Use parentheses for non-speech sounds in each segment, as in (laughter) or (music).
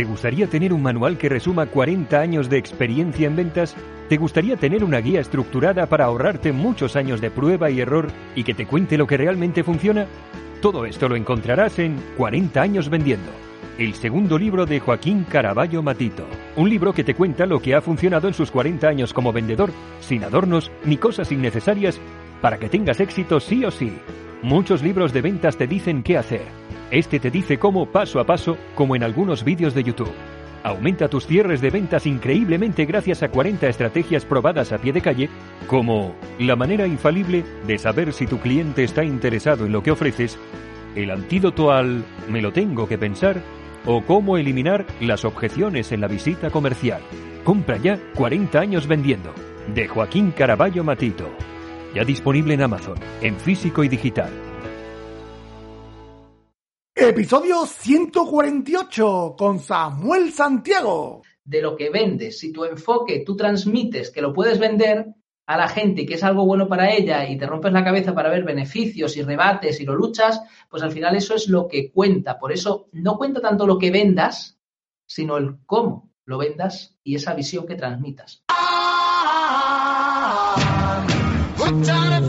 ¿Te gustaría tener un manual que resuma 40 años de experiencia en ventas? ¿Te gustaría tener una guía estructurada para ahorrarte muchos años de prueba y error y que te cuente lo que realmente funciona? Todo esto lo encontrarás en 40 años vendiendo, el segundo libro de Joaquín Caraballo Matito. Un libro que te cuenta lo que ha funcionado en sus 40 años como vendedor, sin adornos ni cosas innecesarias, para que tengas éxito sí o sí. Muchos libros de ventas te dicen qué hacer. Este te dice cómo paso a paso, como en algunos vídeos de YouTube. Aumenta tus cierres de ventas increíblemente gracias a 40 estrategias probadas a pie de calle, como la manera infalible de saber si tu cliente está interesado en lo que ofreces, el antídoto al me lo tengo que pensar o cómo eliminar las objeciones en la visita comercial. Compra ya 40 años vendiendo. De Joaquín Caraballo Matito. Ya disponible en Amazon, en físico y digital. Episodio 148 con Samuel Santiago. De lo que vendes, si tu enfoque, tú transmites que lo puedes vender a la gente y que es algo bueno para ella y te rompes la cabeza para ver beneficios y rebates y lo luchas, pues al final eso es lo que cuenta. Por eso no cuenta tanto lo que vendas, sino el cómo lo vendas y esa visión que transmitas. Hola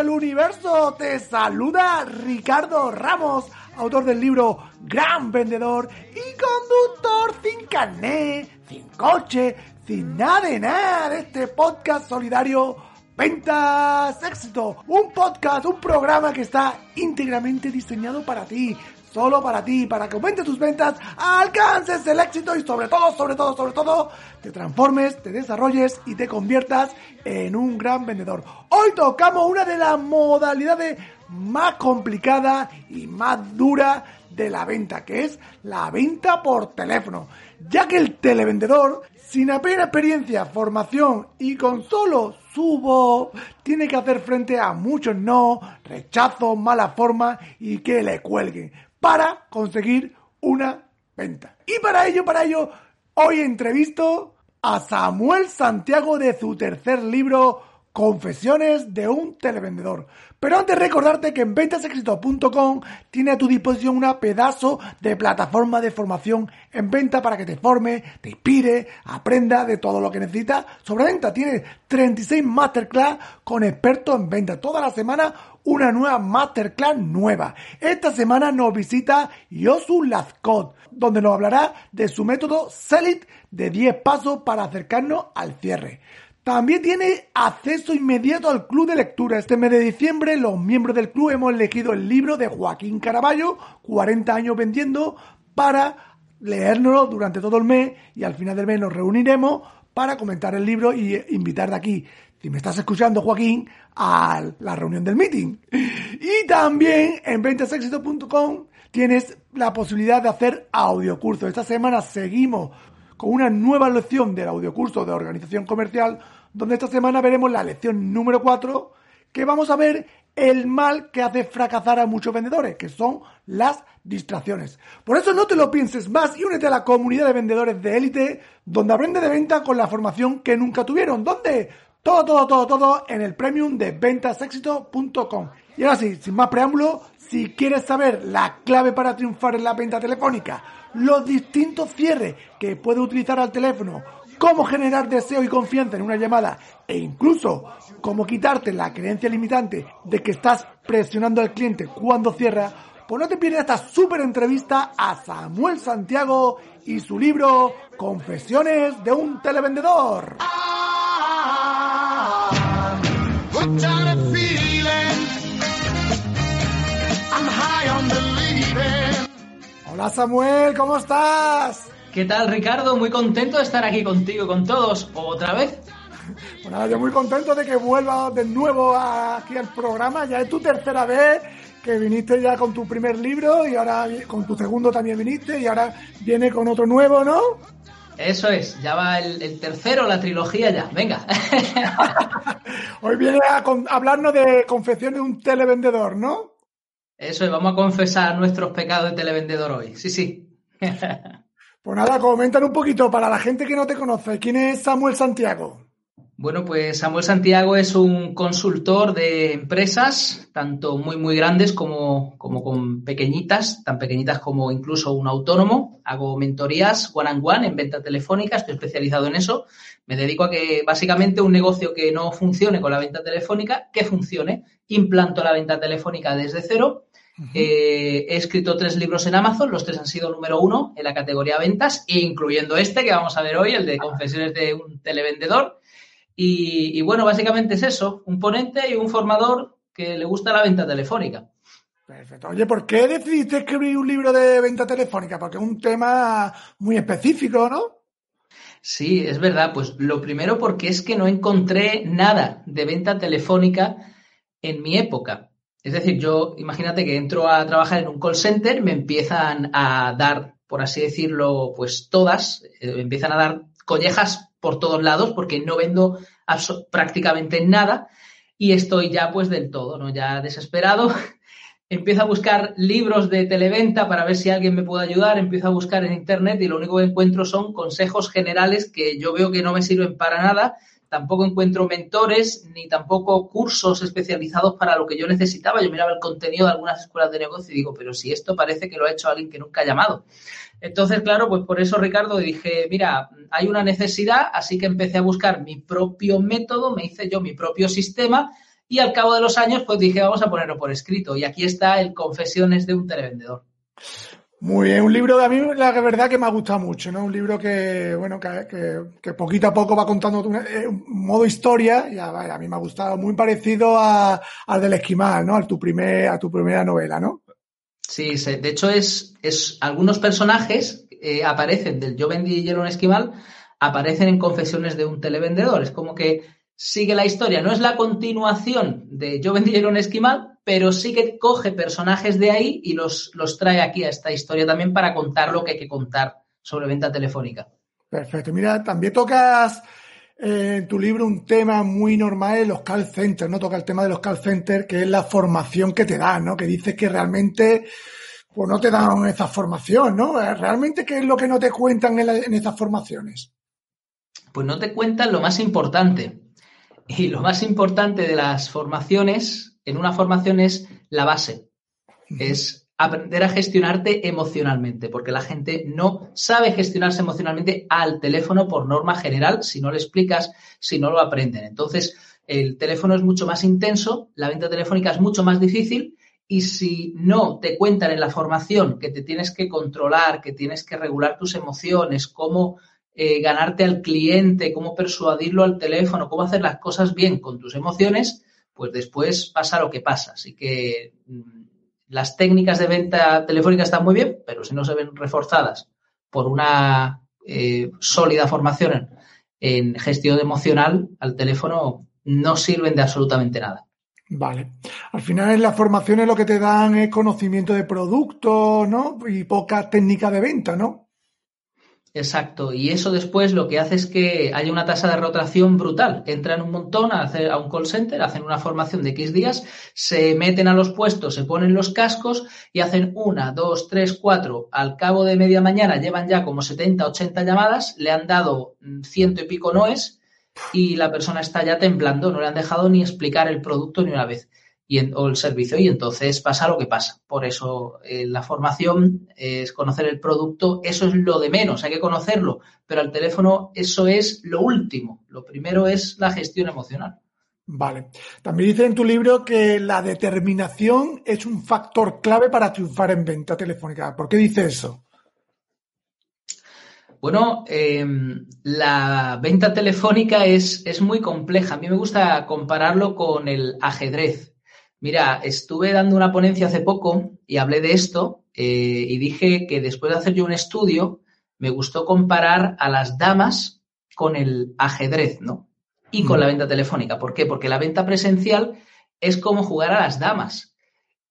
del universo, te saluda Ricardo Ramos, autor del libro Gran Vendedor y conductor sin carné, sin coche, sin nada de nada de este podcast solidario. Ventas Éxito, un podcast, un programa que está íntegramente diseñado para ti, solo para ti, para que aumentes tus ventas, alcances el éxito y sobre todo, sobre todo, sobre todo, te transformes, te desarrolles y te conviertas en un gran vendedor. Hoy tocamos una de las modalidades más complicadas y más duras de la venta, que es la venta por teléfono, ya que el televendedor, sin apenas experiencia, formación y con solo su voz, tiene que hacer frente a muchos no, rechazos, malas formas y que le cuelguen para conseguir una venta. Y para ello, para ello, hoy entrevisto a Samuel Santiago de su tercer libro, Confesiones de un televendedor. Pero antes recordarte que en ventasexito.com tiene a tu disposición una pedazo de plataforma de formación en venta para que te forme, te inspire, aprenda de todo lo que necesitas sobre venta. Tiene 36 masterclass con expertos en venta. Toda la semana una nueva masterclass nueva. Esta semana nos visita Yosu Lazcott, donde nos hablará de su método Sell de 10 pasos para acercarnos al cierre. También tiene acceso inmediato al club de lectura. Este mes de diciembre los miembros del club hemos elegido el libro de Joaquín Caraballo, 40 años vendiendo, para leérnoslo durante todo el mes y al final del mes nos reuniremos para comentar el libro y invitar de aquí, si me estás escuchando Joaquín, a la reunión del meeting. Y también en ventasexito.com tienes la posibilidad de hacer audiocursos. Esta semana seguimos con una nueva lección del audiocurso de organización comercial, donde esta semana veremos la lección número 4, que vamos a ver el mal que hace fracasar a muchos vendedores, que son las distracciones. Por eso no te lo pienses más y únete a la comunidad de vendedores de élite, donde aprende de venta con la formación que nunca tuvieron. ¿Dónde? Todo, todo, todo, todo en el premium de ventasexito.com. Y ahora sí, sin más preámbulo, si quieres saber la clave para triunfar en la venta telefónica, los distintos cierres que puedes utilizar al teléfono, cómo generar deseo y confianza en una llamada e incluso cómo quitarte la creencia limitante de que estás presionando al cliente cuando cierra, pues no te pierdas esta súper entrevista a Samuel Santiago y su libro Confesiones de un televendedor. Hola Samuel, ¿cómo estás? ¿Qué tal, Ricardo? Muy contento de estar aquí contigo, con todos, otra vez. Pues nada, yo muy contento de que vuelvas de nuevo aquí al programa. Ya es tu tercera vez que viniste ya con tu primer libro y ahora con tu segundo también viniste y ahora viene con otro nuevo, ¿no? Eso es, ya va el, tercero, la trilogía ya, venga. (laughs) Hoy viene a, hablarnos de confección de un televendedor, ¿no? Eso es, vamos a confesar nuestros pecados de televendedor hoy, sí, sí. (laughs) pues nada, comentan un poquito para la gente que no te conoce, ¿quién es Samuel Santiago? Bueno, pues Samuel Santiago es un consultor de empresas, tanto muy, muy grandes como, como con pequeñitas, tan pequeñitas como incluso un autónomo. Hago mentorías one on one en venta telefónica, estoy especializado en eso. Me dedico a que básicamente un negocio que no funcione con la venta telefónica, que funcione. Implanto la venta telefónica desde cero. Eh, he escrito tres libros en Amazon, los tres han sido número uno en la categoría ventas, incluyendo este que vamos a ver hoy, el de confesiones de un televendedor. Y, bueno, básicamente es eso, un ponente y un formador que le gusta la venta telefónica. Perfecto. Oye, ¿por qué decidiste escribir un libro de venta telefónica? Porque es un tema muy específico, ¿no? Sí, es verdad. Pues lo primero porque es que no encontré nada de venta telefónica en mi época. Es decir, yo imagínate que entro a trabajar en un call center, me empiezan a dar, por así decirlo, pues todas, eh, empiezan a dar collejas por todos lados porque no vendo prácticamente nada y estoy ya pues del todo, ¿no? Ya desesperado. (laughs) Empiezo a buscar libros de televenta para ver si alguien me puede ayudar, empiezo a buscar en internet y lo único que encuentro son consejos generales que yo veo que no me sirven para nada tampoco encuentro mentores ni tampoco cursos especializados para lo que yo necesitaba. Yo miraba el contenido de algunas escuelas de negocio y digo, pero si esto parece que lo ha hecho alguien que nunca ha llamado. Entonces, claro, pues por eso, Ricardo, dije, mira, hay una necesidad, así que empecé a buscar mi propio método, me hice yo mi propio sistema y al cabo de los años, pues dije, vamos a ponerlo por escrito. Y aquí está el Confesiones de un televendedor. Muy bien, un libro de a mí la verdad que me ha gustado mucho, ¿no? Un libro que, bueno, que, poquito a poco va contando eh, un, modo historia y a, mí me ha gustado, muy parecido a, al del esquimal, ¿no? A tu, primer, a tu primera novela, ¿no? Sí, de hecho es, es algunos personajes eh, aparecen del Yo vendí hielo en esquimal, aparecen en confesiones de un televendedor. Es como que sigue la historia, no es la continuación de Yo vendí hielo en esquimal, pero sí que coge personajes de ahí y los, los trae aquí a esta historia también para contar lo que hay que contar sobre venta telefónica. Perfecto. Mira, también tocas eh, en tu libro un tema muy normal en los call centers, ¿no? Toca el tema de los call centers, que es la formación que te dan, ¿no? Que dices que realmente pues no te dan esa formación, ¿no? Eh, ¿Realmente qué es lo que no te cuentan en, en esas formaciones? Pues no te cuentan lo más importante. Y lo más importante de las formaciones en una formación es la base, es aprender a gestionarte emocionalmente, porque la gente no sabe gestionarse emocionalmente al teléfono por norma general si no le explicas, si no lo aprenden. Entonces, el teléfono es mucho más intenso, la venta telefónica es mucho más difícil y si no te cuentan en la formación que te tienes que controlar, que tienes que regular tus emociones, cómo eh, ganarte al cliente, cómo persuadirlo al teléfono, cómo hacer las cosas bien con tus emociones, pues después pasa lo que pasa. Así que mm, las técnicas de venta telefónica están muy bien, pero si no se ven reforzadas por una eh, sólida formación en, gestión emocional al teléfono, no sirven de absolutamente nada. Vale. Al final en las formaciones lo que te dan es conocimiento de producto, ¿no? Y poca técnica de venta, ¿no? Exacto, y eso después lo que hace es que haya una tasa de rotación brutal. Entran un montón a, hacer, a un call center, hacen una formación de X días, se meten a los puestos, se ponen los cascos y hacen una, dos, tres, cuatro. Al cabo de media mañana llevan ya como 70, 80 llamadas, le han dado mm, ciento y pico noes y la persona está ya temblando, no le han dejado ni explicar el producto ni una vez o el servicio y entonces pasa lo que pasa. Por eso eh, la formación es conocer el producto, eso es lo de menos, hay que conocerlo, pero al teléfono eso es lo último. Lo primero es la gestión emocional. Vale. También dice en tu libro que la determinación es un factor clave para triunfar en venta telefónica. ¿Por qué dice eso? Bueno, em, la venta telefónica es, es, muy compleja. A mí me gusta compararlo con el ajedrez. Mira, estuve dando una ponencia hace poco y hablé de esto eh, y dije que después de hacer yo un estudio, me gustó comparar a las damas con el ajedrez, ¿no? Y con la venta telefónica. ¿Por qué? Porque la venta presencial es como jugar a las damas.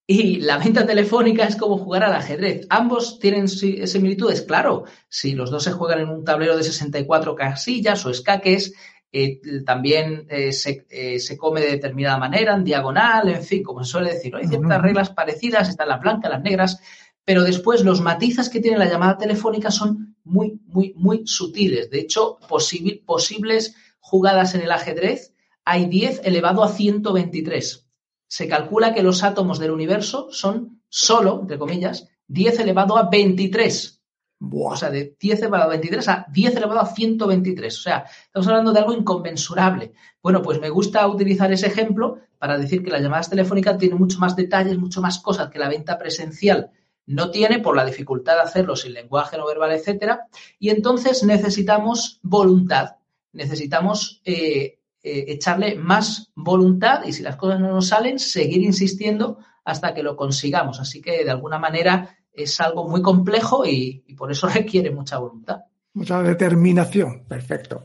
Y la venta telefónica es como jugar al ajedrez. Ambos tienen similitudes, claro. Si los dos se juegan en un tablero de 64 casillas o escaques, eh, también eh, eh, se, come de determinada manera, en diagonal, en fin, como se suele decir. Hay ciertas reglas parecidas, están las blancas, las negras, pero después los matices que tiene la llamada telefónica son muy, muy, muy sutiles. De hecho, posibles jugadas en el ajedrez hay 10 elevado a 123 se calcula que los átomos del universo son solo, entre comillas, 10 elevado a 23. O sea, de 10 elevado a 23 a 10 elevado a 123. O sea, estamos hablando de algo inconmensurable. Bueno, pues me gusta utilizar ese ejemplo para decir que las llamadas telefónicas tienen mucho más detalles, mucho más cosas que la venta presencial no tiene por la dificultad de hacerlo sin lenguaje no verbal, etcétera. Y entonces necesitamos voluntad, necesitamos eh, eh, echarle más voluntad y si las cosas no nos salen, seguir insistiendo hasta que lo consigamos. Así que de alguna manera es algo muy complejo y, por eso (laughs) requiere mucha voluntad. Mucha determinación, perfecto.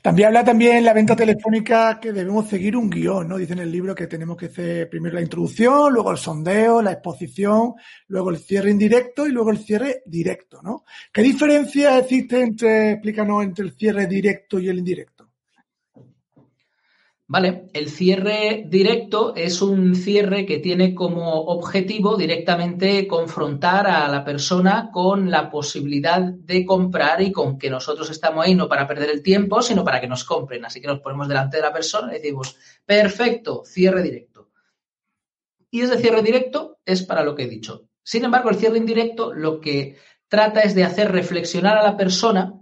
También habla también la venta telefónica que debemos seguir un guion, ¿no? Dice en el libro que tenemos que hacer primero la introducción, luego el sondeo, la exposición, luego el cierre indirecto y luego el cierre directo, ¿no? ¿Qué diferencia existe entre, explícanos, entre el cierre directo y el indirecto? Vale, el cierre directo es un cierre que tiene como objetivo directamente confrontar a la persona con la posibilidad de comprar y con que nosotros estamos ahí no para perder el tiempo, sino para que nos compren. Así que nos ponemos delante de la persona y decimos, perfecto, cierre directo. Y ese cierre directo es para lo que he dicho. Sin embargo, el cierre indirecto lo que trata es de hacer reflexionar a la persona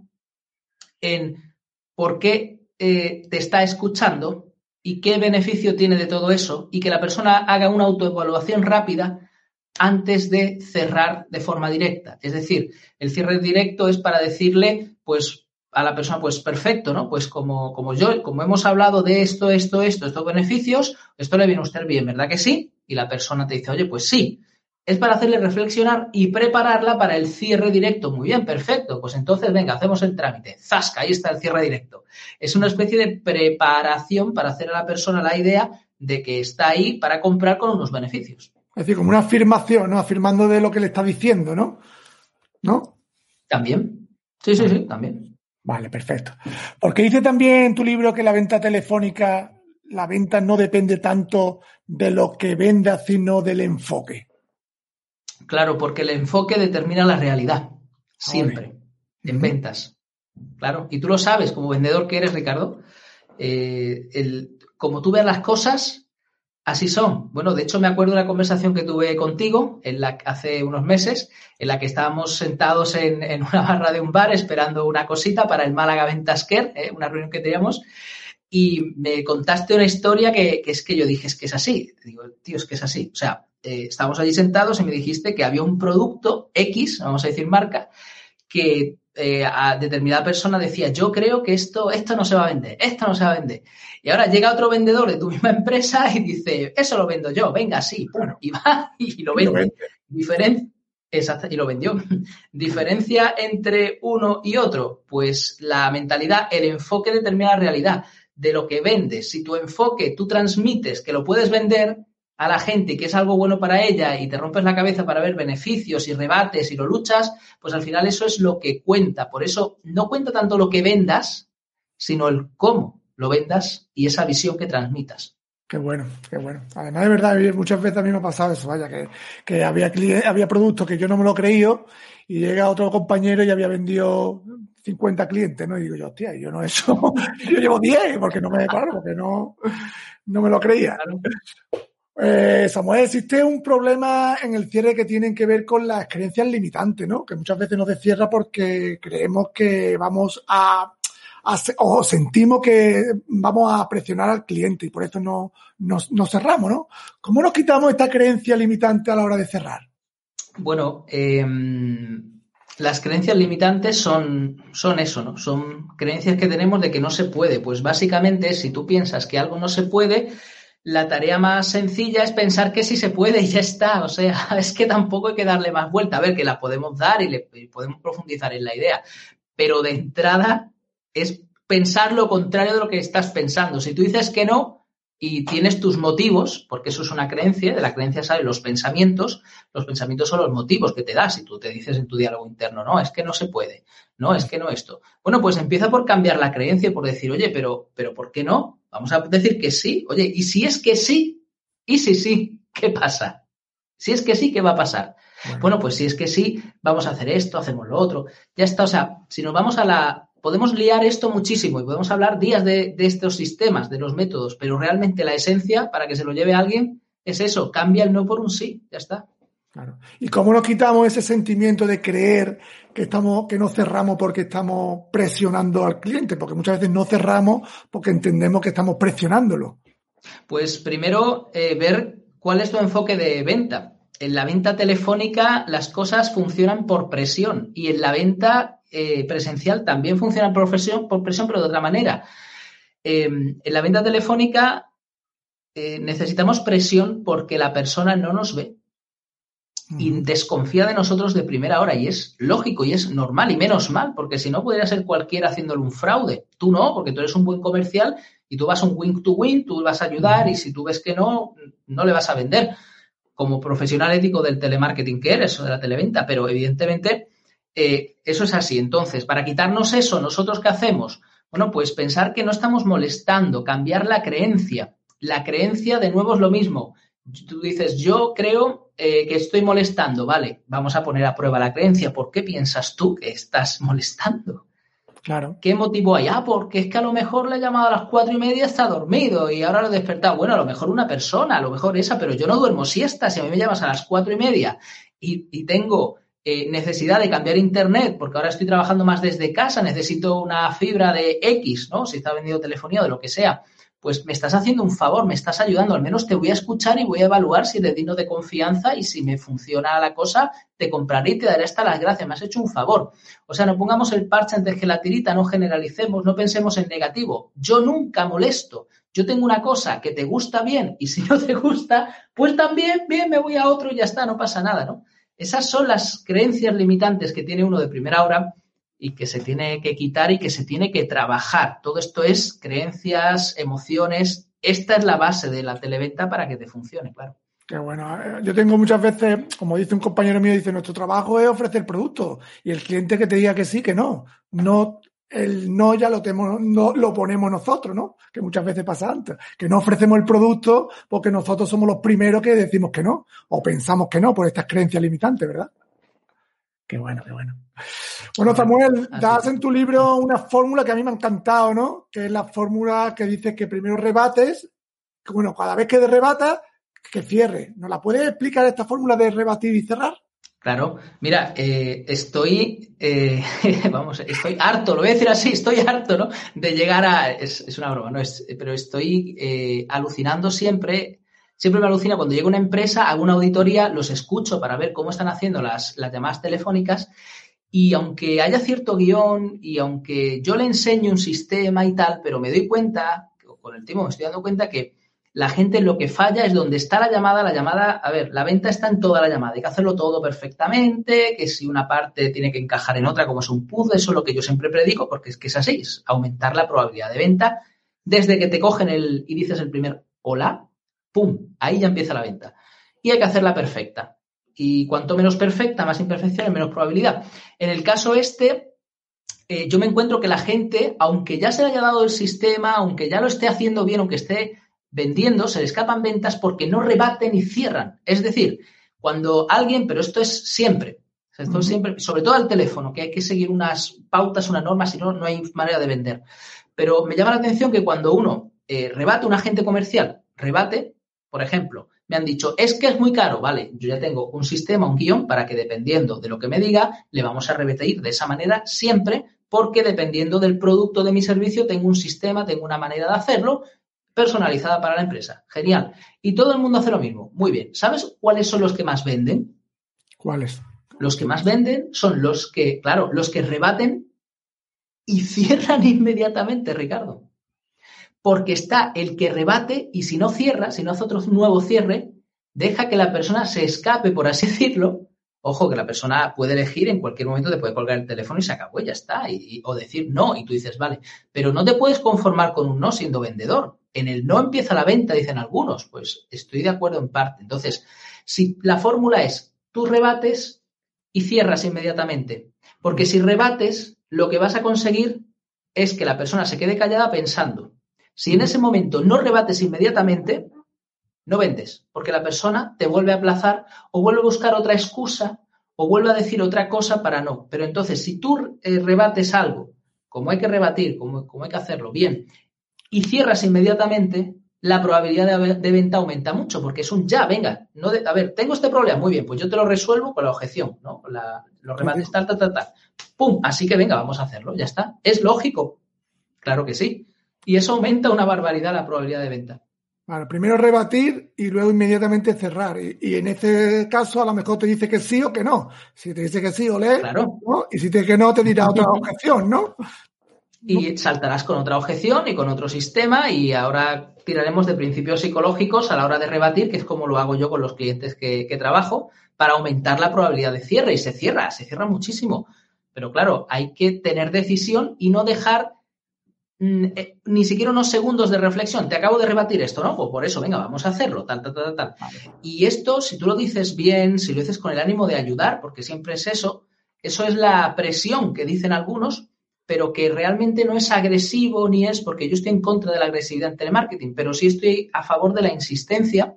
en por qué eh, te está escuchando y qué beneficio tiene de todo eso y que la persona haga una autoevaluación rápida antes de cerrar de forma directa. Es decir, el cierre directo es para decirle, pues, a la persona, pues perfecto, ¿no? Pues como, como yo, como hemos hablado de esto, esto, esto, estos beneficios, esto le viene a usted bien, ¿verdad que sí? Y la persona te dice, oye, pues sí es para hacerle reflexionar y prepararla para el cierre directo. Muy bien, perfecto. Pues entonces, venga, hacemos el trámite. Zasca, ahí está el cierre directo. Es una especie de preparación para hacer a la persona la idea de que está ahí para comprar con unos beneficios. Es decir, como una afirmación, ¿no? Afirmando de lo que le está diciendo, ¿no? ¿No? También. Sí, sí, sí, también. Vale, perfecto. Porque dice también en tu libro que la venta telefónica, la venta no depende tanto de lo que venda, sino del enfoque. Claro, porque el enfoque determina la realidad, siempre, en ventas. Claro, y tú lo sabes como vendedor que eres, Ricardo, eh, el, como tú ves las cosas, así son. Bueno, de hecho me acuerdo de una conversación que tuve contigo en la, hace unos meses, en la que estábamos sentados en, una barra de un bar esperando una cosita para el Málaga Ventasquer, eh, una reunión que teníamos, y me contaste una historia que, que, es que yo dije, es que es así. Digo, tío, es que es así. O sea, eh, estábamos allí sentados y me dijiste que había un producto X, vamos a decir marca, que eh, a determinada persona decía, yo creo que esto, esto no se va a vender, esto no se va a vender. Y ahora llega otro vendedor de tu misma empresa y dice, eso lo vendo yo, venga, sí, bueno, y va y lo vende. Exacto, y lo vendió. (laughs) Diferencia entre uno y otro, pues la mentalidad, el enfoque determina la realidad de lo que vendes. Si tu enfoque, tú transmites que lo puedes vender, a la gente que es algo bueno para ella y te rompes la cabeza para ver beneficios y rebates y lo luchas, pues al final eso es lo que cuenta. Por eso no cuenta tanto lo que vendas, sino el cómo lo vendas y esa visión que transmitas. Qué bueno, qué bueno. Además, de verdad, muchas veces a mí me ha pasado eso, vaya, que, había, había productos que yo no me lo creía y llega otro compañero y había vendido 50 clientes, ¿no? Y digo yo, hostia, yo no eso, (laughs) yo llevo 10 porque no me, claro, porque no, no me lo creía. Eh, Samuel, existe un problema en el cierre que tienen que ver con las creencias limitantes, ¿no? Que muchas veces nos descierra porque creemos que vamos a, o sentimos que vamos a presionar al cliente y por eso no, nos, cerramos, ¿no? ¿Cómo nos quitamos esta creencia limitante a la hora de cerrar? Bueno, em, las creencias limitantes son, son eso, ¿no? Son creencias que tenemos de que no se puede. Pues básicamente, si tú piensas que algo no se puede, la tarea más sencilla es pensar que sí se puede y ya está. O sea, (laughs) es que tampoco hay que darle más vuelta. A ver, que la podemos dar y, le, podemos profundizar en la idea. Pero de entrada es pensar lo contrario de lo que estás pensando. Si tú dices que no, y tienes tus motivos, porque eso es una creencia, de la creencia salen los pensamientos, los pensamientos son los motivos que te das y tú te dices en tu diálogo interno, no, es que no se puede, no, es que no esto. Bueno, pues empieza por cambiar la creencia y por decir, oye, pero, pero ¿por qué no? Vamos a decir que sí, oye, y si es que sí, y si sí, ¿qué pasa? Si es que sí, ¿qué va a pasar? Bueno. bueno, pues si es que sí, vamos a hacer esto, hacemos lo otro, ya está, o sea, si nos vamos a la podemos liar esto muchísimo y podemos hablar días de, de, estos sistemas, de los métodos, pero realmente la esencia, para que se lo lleve a alguien, es eso, cambia el no por un sí, ya está. Claro. ¿Y cómo nos quitamos ese sentimiento de creer que estamos, que no cerramos porque estamos presionando al cliente? Porque muchas veces no cerramos porque entendemos que estamos presionándolo. Pues primero eh, ver cuál es tu enfoque de venta. En la venta telefónica las cosas funcionan por presión y en la venta eh, presencial también funciona por presión, por presión, pero de otra manera. Eh, en la venta telefónica eh, necesitamos presión porque la persona no nos ve y desconfía de nosotros de primera hora y es lógico y es normal y menos mal porque si no podría ser cualquiera haciéndole un fraude. Tú no, porque tú eres un buen comercial y tú vas un win to win, tú vas a ayudar y si tú ves que no, no le vas a vender como profesional ético del telemarketing que eres o de la televenta, pero evidentemente eh, eso es así. Entonces, para quitarnos eso, ¿nosotros qué hacemos? Bueno, pues pensar que no estamos molestando, cambiar la creencia. La creencia, de nuevo, es lo mismo. Tú dices, yo creo eh, que estoy molestando, vale, vamos a poner a prueba la creencia. ¿Por qué piensas tú que estás molestando? Claro. ¿Qué motivo hay? Ah, porque es que a lo mejor le he llamado a las cuatro y media, está dormido y ahora lo he despertado. Bueno, a lo mejor una persona, a lo mejor esa, pero yo no duermo siesta. Si a mí me llamas a las cuatro y media y, y tengo eh, necesidad de cambiar internet, porque ahora estoy trabajando más desde casa, necesito una fibra de X, ¿no? Si está vendiendo telefonía o de lo que sea, pues me estás haciendo un favor, me estás ayudando, al menos te voy a escuchar y voy a evaluar si eres digno de confianza y si me funciona la cosa, te compraré y te daré hasta las gracias, me has hecho un favor. O sea, no pongamos el parche antes que la tirita, no generalicemos, no pensemos en negativo. Yo nunca molesto. Yo tengo una cosa que te gusta bien y si no te gusta, pues también, bien, me voy a otro y ya está, no pasa nada, ¿no? Esas son las creencias limitantes que tiene uno de primera hora y que se tiene que quitar y que se tiene que trabajar. Todo esto es creencias, emociones. Esta es la base de la televenta para que te funcione, claro. Qué bueno. Yo tengo muchas veces, como dice un compañero mío, dice, nuestro trabajo es ofrecer productos y el cliente que te diga que sí, que no. No el no ya lo, tenemos, no, lo ponemos nosotros, ¿no? Que muchas veces pasa antes, que no ofrecemos el producto porque nosotros somos los primeros que decimos que no, o pensamos que no por estas creencias limitantes, ¿verdad? Qué bueno, qué bueno. Bueno, Samuel, das en tu libro una fórmula que a mí me ha encantado, ¿no? Que es la fórmula que dice que primero rebates, que bueno, cada vez que rebatas, que cierre. ¿Nos la puedes explicar esta fórmula de rebatir y cerrar? Claro, mira, eh, estoy, eh, (laughs) vamos, estoy harto, lo voy a decir así, estoy harto, ¿no? De llegar a, es, es una broma, ¿no? Es, pero estoy eh, alucinando siempre, siempre me alucina cuando llega una empresa, hago una auditoría, los escucho para ver cómo están haciendo las, las llamadas telefónicas y aunque haya cierto guion y aunque yo le enseño un sistema y tal, pero me doy cuenta, con el tiempo me estoy dando cuenta que la gente lo que falla es donde está la llamada, la llamada, a ver, la venta está en toda la llamada, hay que hacerlo todo perfectamente, que si una parte tiene que encajar en otra como es un puzzle, eso es lo que yo siempre predico, porque es que es así, es aumentar la probabilidad de venta desde que te cogen el y dices el primer hola, pum, ahí ya empieza la venta. Y hay que hacerla perfecta. Y cuanto menos perfecta, más imperfecciones, menos probabilidad. En el caso este, eh, yo me encuentro que la gente, aunque ya se le haya dado el sistema, aunque ya lo esté haciendo bien, aunque esté vendiendo, se le escapan ventas porque no rebaten y cierran. Es decir, cuando alguien, pero esto es siempre, esto es siempre, sobre todo al teléfono, que hay que seguir unas pautas, unas normas, si no, no hay manera de vender. Pero me llama la atención que cuando uno eh, rebate un agente comercial, rebate, por ejemplo, me han dicho, es que es muy caro, vale, yo ya tengo un sistema, un guion, para que dependiendo de lo que me diga, le vamos a rebatir de esa manera siempre, porque dependiendo del producto de mi servicio, tengo un sistema, tengo una manera de hacerlo, personalizada para la empresa. Genial. Y todo el mundo hace lo mismo. Muy bien. ¿Sabes cuáles son los que más venden? ¿Cuáles? Los que más venden son los que, claro, los que rebaten y (laughs) cierran inmediatamente, Ricardo. Porque está el que rebate y si no cierra, si no hace otro nuevo cierre, deja que la persona se escape, por así (laughs) decirlo. Ojo, que la persona puede elegir en cualquier momento, te puede colgar el teléfono y se acabó, y ya está. Y, o decir no, y tú dices, vale. Pero no te puedes conformar con un no siendo vendedor En el no empieza la venta, dicen algunos. Pues estoy de acuerdo en parte. Entonces, si la fórmula es tú rebates y cierras inmediatamente, porque si rebates, lo que vas a conseguir es que la persona se quede callada pensando. Si en ese momento no rebates inmediatamente, no vendes, porque la persona te vuelve a aplazar o vuelve a buscar otra excusa o vuelve a decir otra cosa para no. Pero entonces, si tú eh, rebates algo, como hay que rebatir, como, como, hay que hacerlo bien, y cierras inmediatamente, la probabilidad de, venta aumenta mucho, porque es un ya, venga, no a ver, tengo este problema, muy bien, pues yo te lo resuelvo con la objeción, ¿no? La, los rebates tal, tal, tal, tal. ¡Pum! Así que venga, vamos a hacerlo, ya está. Es lógico, claro que sí. Y eso aumenta una barbaridad la probabilidad de venta. Bueno, primero rebatir y luego inmediatamente cerrar. Y, en este caso a lo mejor te dice que sí o que no. Si te dice que sí, ole. Claro. Y si te dice que no, te dirá otra (laughs) objeción, ¿no? Y saltarás con otra objeción y con otro sistema y ahora tiraremos de principios psicológicos a la hora de rebatir, que es como lo hago yo con los clientes que, trabajo, para aumentar la probabilidad de cierre y se cierra, se cierra muchísimo. Pero claro, hay que tener decisión y no dejar mm, eh, ni siquiera unos segundos de reflexión. Te acabo de rebatir esto, ¿no? Pues por eso, venga, vamos a hacerlo, tal, tal, tal, tal. Y esto, si tú lo dices bien, si lo dices con el ánimo de ayudar, porque siempre es eso, eso es la presión que dicen algunos, pero que realmente no es agresivo ni es, porque yo estoy en contra de la agresividad en telemarketing, pero sí estoy a favor de la insistencia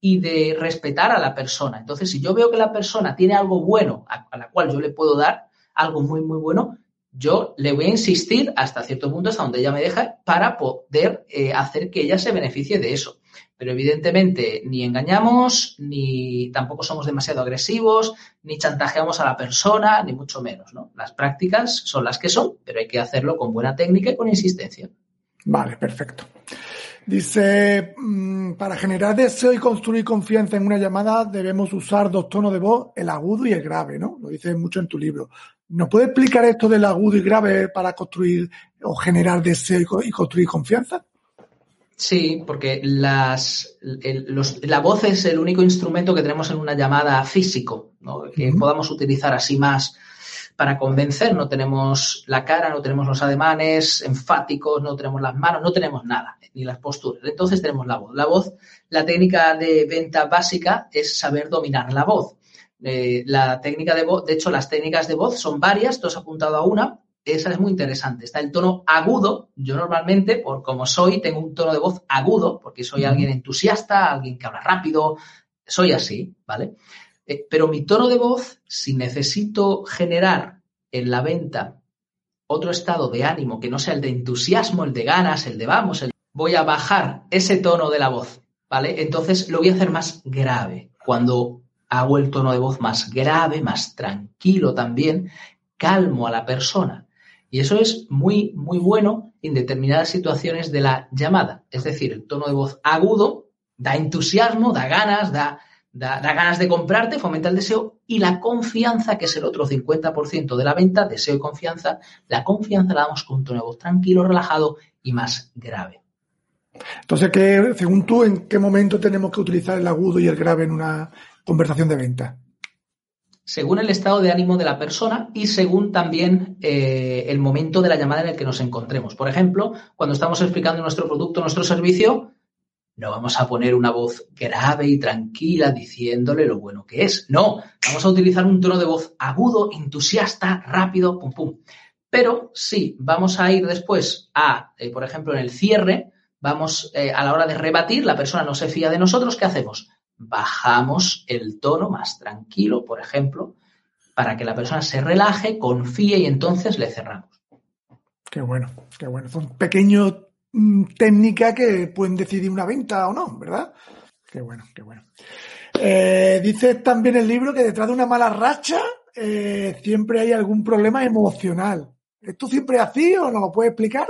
y de respetar a la persona. Entonces, si yo veo que la persona tiene algo bueno a, la cual yo le puedo dar, algo muy, muy bueno, yo le voy a insistir hasta cierto punto, hasta donde ella me deja, para poder eh, hacer que ella se beneficie de eso. Pero evidentemente ni engañamos, ni tampoco somos demasiado agresivos, ni chantajeamos a la persona, ni mucho menos. ¿no? Las prácticas son las que son, pero hay que hacerlo con buena técnica y con insistencia. Vale, perfecto. Dice, mm, para generar deseo y construir confianza en una llamada debemos usar dos tonos de voz, el agudo y el grave, ¿no? Lo dices mucho en tu libro. ¿Nos puede explicar esto del agudo y grave para construir o generar deseo y construir confianza? Sí, porque las, la voz es el único instrumento que tenemos en una llamada físico, que podamos utilizar así más para convencer. No tenemos la cara, no tenemos los ademanes enfáticos, no tenemos las manos, no tenemos nada, ni las posturas. Entonces tenemos la voz. La voz, la técnica de venta básica es saber dominar la voz. Eh, la técnica de voz, de hecho, las técnicas de voz son varias, tú has apuntado a una, esa es muy interesante. Está el tono agudo. Yo normalmente, por como soy, tengo un tono de voz agudo, porque soy alguien entusiasta, alguien que habla rápido, soy así, ¿vale? Eh, pero mi tono de voz, si necesito generar en la venta otro estado de ánimo que no sea el de entusiasmo, el de ganas, el de vamos, el... voy a bajar ese tono de la voz, ¿vale? Entonces lo voy a hacer más grave. Cuando hago el tono de voz más grave, más tranquilo también, calmo a la persona. Y eso es muy, muy bueno en determinadas situaciones de la llamada. Es decir, el tono de voz agudo da entusiasmo, da ganas, da, da, ganas de comprarte, fomenta el deseo y la confianza, que es el otro 50% de la venta, deseo y confianza, la confianza la damos con un tono de voz tranquilo, relajado y más grave. Entonces, ¿qué, según tú, ¿en qué momento tenemos que utilizar el agudo y el grave en una conversación de venta? Según el estado de ánimo de la persona y según también eh, el momento de la llamada en el que nos encontremos. Por ejemplo, cuando estamos explicando nuestro producto, nuestro servicio, no vamos a poner una voz grave y tranquila diciéndole lo bueno que es. No, vamos a utilizar un tono de voz agudo, entusiasta, rápido, pum, pum. Pero sí, vamos a ir después a, eh, por ejemplo, en el cierre, vamos eh, a la hora de rebatir, la persona no se fía de nosotros, ¿qué hacemos? Bajamos el tono más tranquilo, por ejemplo, para que la persona se relaje, confíe y entonces le cerramos. Qué bueno, qué bueno. Son pequeños mm, técnicas que pueden decidir una venta o no, ¿verdad? Qué bueno, qué bueno. Eh, dice también el libro que detrás de una mala racha eh, siempre hay algún problema emocional. ¿Esto siempre así o no lo puede explicar?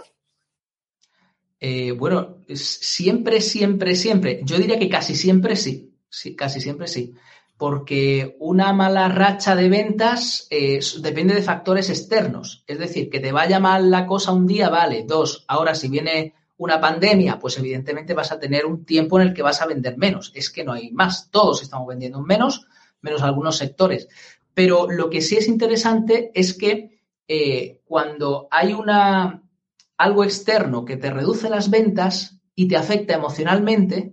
Eh, bueno, siempre, siempre, siempre. Yo diría que casi siempre sí sí, casi siempre sí. Porque una mala racha de ventas eh, depende de factores externos. Es decir, que te vaya mal la cosa un día, vale. Dos, ahora si viene una pandemia, pues evidentemente vas a tener un tiempo en el que vas a vender menos. Es que no hay más. Todos estamos vendiendo menos, menos algunos sectores. Pero lo que sí es interesante es que eh, cuando hay una, algo externo que te reduce las ventas, y te afecta emocionalmente,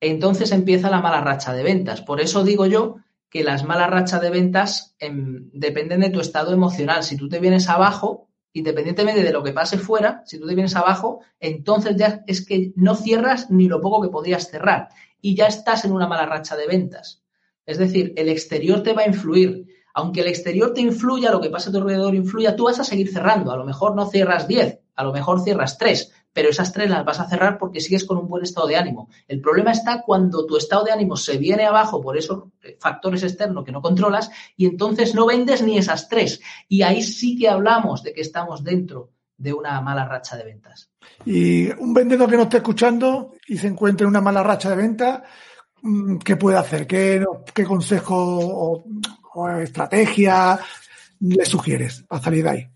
entonces empieza la mala racha de ventas. Por eso digo yo que las malas rachas de ventas em, dependen de tu estado emocional. Si tú te vienes abajo, independientemente de lo que pase fuera, si tú te vienes abajo, entonces ya es que no cierras ni lo poco que podrías cerrar y ya estás en una mala racha de ventas. Es decir, el exterior te va a influir. Aunque el exterior te influya, lo que pasa a tu alrededor influya, tú vas a seguir cerrando. A lo mejor no cierras 10, a lo mejor cierras 3, pero esas tres las vas a cerrar porque sigues con un buen estado de ánimo. El problema está cuando tu estado de ánimo se viene abajo por esos factores externos que no controlas y entonces no vendes ni esas tres. Y ahí sí que hablamos de que estamos dentro de una mala racha de ventas. Y un vendedor que no esté escuchando y se encuentre en una mala racha de ventas, mm, ¿qué puede hacer? ¿Qué, qué consejo o, o estrategia le sugieres para salir de ahí?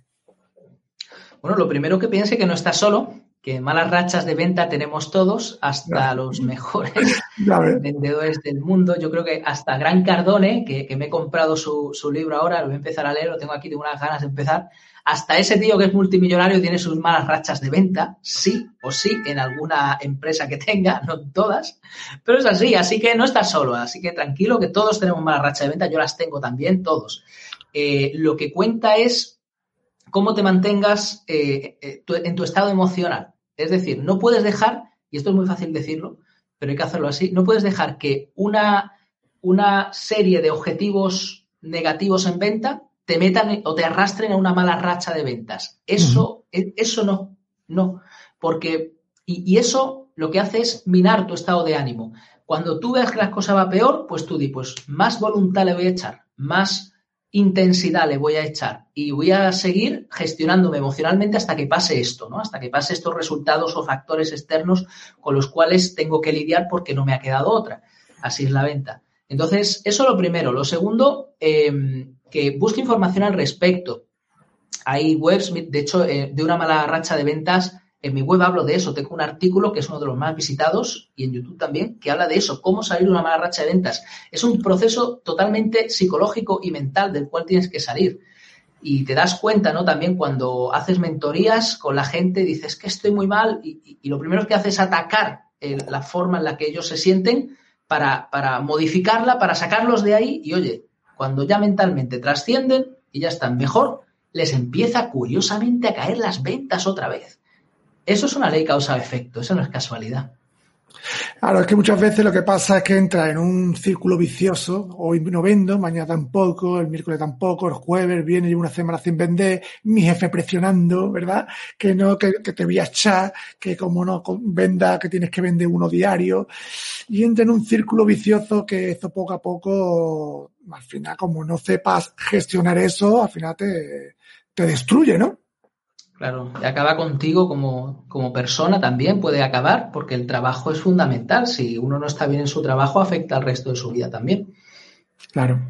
Bueno, lo primero que piense que no está solo, que malas rachas de venta tenemos todos, hasta los mejores (laughs) vendedores del mundo. Yo creo que hasta Gran Cardone, que, me he comprado su, libro ahora, lo voy a empezar a leer, lo tengo aquí, tengo unas ganas de empezar. Hasta ese tío que es multimillonario tiene sus malas rachas de venta, sí o sí, en alguna empresa que tenga, (laughs) no todas, pero es así, así que no estás solo, así que tranquilo que todos tenemos malas rachas de venta, yo las tengo también, todos. Eh, lo que cuenta es cómo te mantengas eh, eh, en tu estado emocional. Es decir, no puedes dejar, y esto es muy fácil decirlo, pero hay que hacerlo así, no puedes dejar que una, una serie de objetivos negativos en venta te metan o te arrastren a una mala racha de ventas. Eso, e, eso no, no, porque, y, eso lo que hace es minar tu estado de ánimo. Cuando tú ves que las cosas va peor, pues tú di, pues más voluntad le voy a echar, más intensidad le voy a echar y voy a seguir gestionándome emocionalmente hasta que pase esto, ¿no? Hasta que pase estos resultados o factores externos con los cuales tengo que lidiar porque no me ha quedado otra. Así es la venta. Entonces, eso lo primero. Lo segundo, em, que busque información al respecto. Hay webs, de hecho, eh, de una mala racha de ventas en mi web hablo de eso, tengo un artículo que es uno de los más visitados y en YouTube también, que habla de eso, cómo salir de una mala racha de ventas. Es un proceso totalmente psicológico y mental del cual tienes que salir. Y te das cuenta, ¿no? También cuando haces mentorías con la gente, dices que estoy muy mal y, lo primero que haces es atacar la forma en la que ellos se sienten para, para modificarla, para sacarlos de ahí y oye, cuando ya mentalmente trascienden y ya están mejor, les empieza curiosamente a caer las ventas otra vez. Eso es una ley causa-efecto, eso no es casualidad. Claro, es que muchas veces lo que pasa es que entra en un círculo vicioso, hoy no vendo, mañana tampoco, el miércoles tampoco, el jueves viene y una semana sin vender, mi jefe presionando, ¿verdad? Que no, que, te voy a echar, que como no venda, que tienes que vender uno diario, y entra en un círculo vicioso que eso poco a poco, al final, como no sepas gestionar eso, al final te, te destruye, ¿no? Claro, y acaba contigo como, como, persona también, puede acabar, porque el trabajo es fundamental. Si uno no está bien en su trabajo, afecta al resto de su vida también. Claro,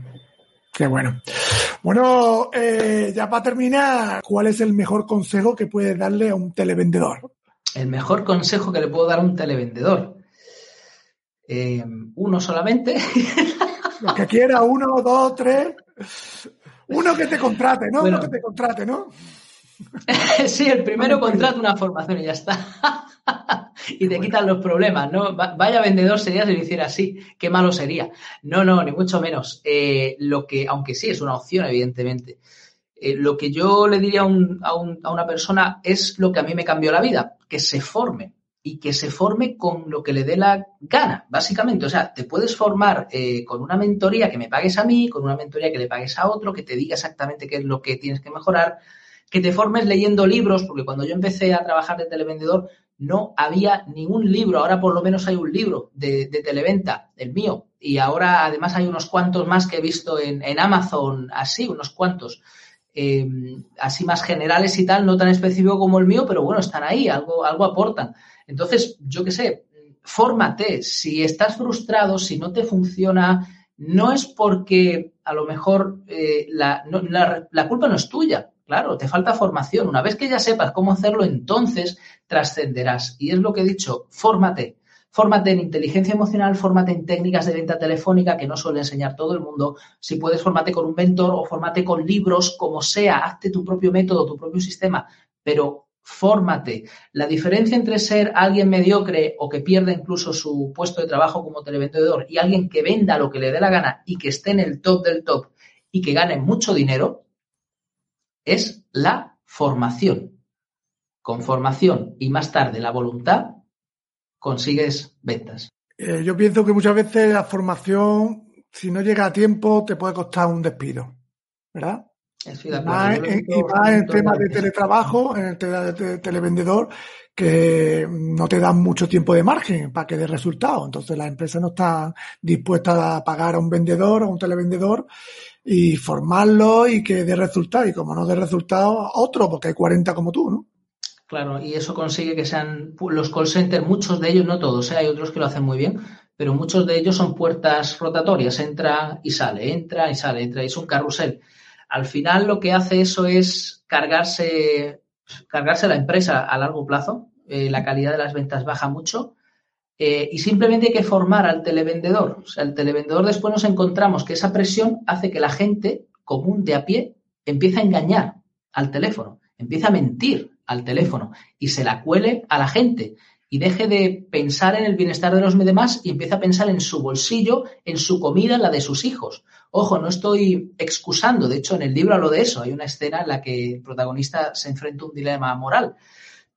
qué bueno. Bueno, eh, ya para terminar, ¿cuál es el mejor consejo que puedes darle a un televendedor? El mejor consejo que le puedo dar a un televendedor. Eh, uno solamente. (laughs) Lo que quiera, uno, dos, tres. Uno que te contrate, ¿no? uno que te contrate, ¿no? (laughs) sí, el primero contrata una formación y ya está. (laughs) y te quitan los problemas, ¿no? Vaya vendedor sería si lo hiciera así, qué malo sería. No, no, ni mucho menos. Eh, lo que, aunque sí es una opción, evidentemente. Eh, lo que yo le diría a, una persona es lo que a mí me cambió la vida, que se forme y que se forme con lo que le dé la gana, básicamente. O sea, te puedes formar eh, con una mentoría que me pagues a mí, con una mentoría que le pagues a otro, que te diga exactamente qué es lo que tienes que mejorar, que te formes leyendo libros, porque cuando yo empecé a trabajar de televendedor no había ningún libro, ahora por lo menos hay un libro de, televenta, el mío, y ahora además hay unos cuantos más que he visto en, Amazon, así, unos cuantos. Em, así más generales y tal, no tan específico como el mío, pero bueno, están ahí, algo, algo aportan. Entonces, yo qué sé, fórmate. Si estás frustrado, si no te funciona, no es porque a lo mejor eh, la, la, culpa no es tuya. Claro, te falta formación. Una vez que ya sepas cómo hacerlo, entonces trascenderás. Y es lo que he dicho, fórmate. Fórmate en inteligencia emocional, fórmate en técnicas de venta telefónica que no suele enseñar todo el mundo. Si puedes, fórmate con un mentor o fórmate con libros, como sea. Hazte tu propio método, tu propio sistema. Pero fórmate. La diferencia entre ser alguien mediocre o que pierda incluso su puesto de trabajo como televendedor y alguien que venda lo que le dé la gana y que esté en el top del top y que gane mucho dinero es la formación. Con formación y más tarde la voluntad consigues ventas. Eh, yo pienso que muchas veces la formación, si no llega a tiempo, te puede costar un despido, ¿verdad? y más, en, el tema de teletrabajo, en el tema de televendedor, que no te dan mucho tiempo de margen para que dé resultado. Entonces las empresas no están dispuestas a pagar a un vendedor o a un televendedor y formarlo y que dé resultado. Y como no dé resultado, otro, porque hay 40 como tú, ¿no? Claro, y eso consigue que sean los call centers, muchos de ellos, no todos, ¿eh? hay otros que lo hacen muy bien, pero muchos de ellos son puertas rotatorias, entra y sale, entra y sale, entra es un carrusel. Al final lo que hace eso es cargarse, cargarse la empresa a largo plazo, eh, la calidad de las ventas baja mucho eh, y simplemente hay que formar al televendedor. O sea, el televendedor después nos encontramos que esa presión hace que la gente común de a pie empiece a engañar al teléfono, empieza a mentir al teléfono y se la cuele a la gente y deje de pensar en el bienestar de los demás y empiece a pensar en su bolsillo, en su comida, en la de sus hijos. Ojo, no estoy excusando, de hecho en el libro hablo de eso, hay una escena en la que el protagonista se enfrenta a un dilema moral,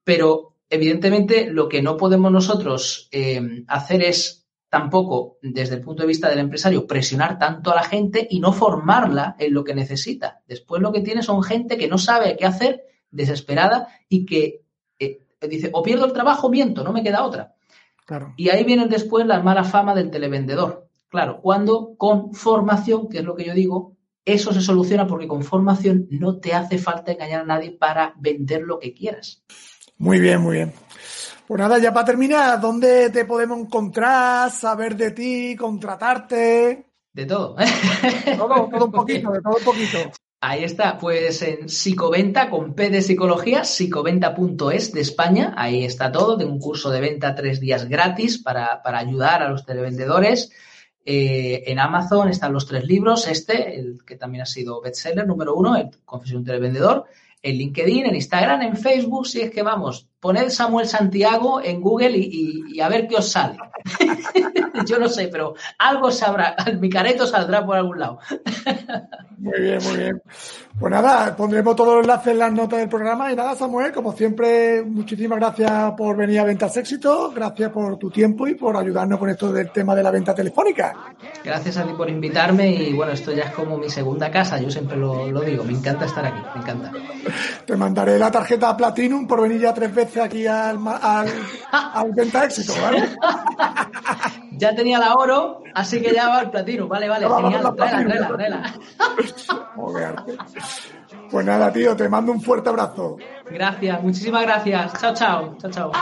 pero evidentemente lo que no podemos nosotros eh, hacer es tampoco, desde el punto de vista del empresario, presionar tanto a la gente y no formarla en lo que necesita. Después lo que tiene son gente que no sabe qué hacer, desesperada y que eh, dice, o pierdo el trabajo, miento, no me queda otra. Y ahí viene después la mala fama del televendedor. Claro, cuando con formación, que es lo que yo digo, eso se soluciona porque con formación no te hace falta engañar a nadie para vender lo que quieras. Muy bien, muy bien. Pues nada, ya para terminar, ¿dónde te podemos encontrar, saber de ti, contratarte? De todo. todo, todo un poquito, de todo un poquito. Ahí está, pues en psicoventa con P de psicología, psicoventa.es de España, ahí está todo, de un curso de venta tres días gratis para, para ayudar a los televendedores. Eh, en Amazon están los tres libros, este, el que también ha sido bestseller número uno, el Confesión Televendedor, en LinkedIn, en Instagram, en Facebook, si es que vamos, poned Samuel Santiago en Google y, a ver qué os sale. (laughs) Yo no sé, pero algo sabrá, (laughs) mi careto saldrá por algún lado. muy bien, muy bien. Pues nada, pondremos todos los enlaces en las notas del programa y nada, Samuel, como siempre, muchísimas gracias por venir a Ventas Éxito, gracias por tu tiempo y por ayudarnos con esto del tema de la venta telefónica. Gracias a ti por invitarme y bueno, esto ya es como mi segunda casa, yo siempre lo, lo digo, me encanta estar aquí, me encanta. Te mandaré la tarjeta Platinum por venir ya tres veces aquí al, al, Venta Éxito, ¿vale? (laughs) ya tenía la oro, así que ya va el Platinum, vale, vale, genial, tráela, tráela, Pues nada, tío, te mando un fuerte abrazo. Gracias, muchísimas gracias. Chao, chao, chao, chao.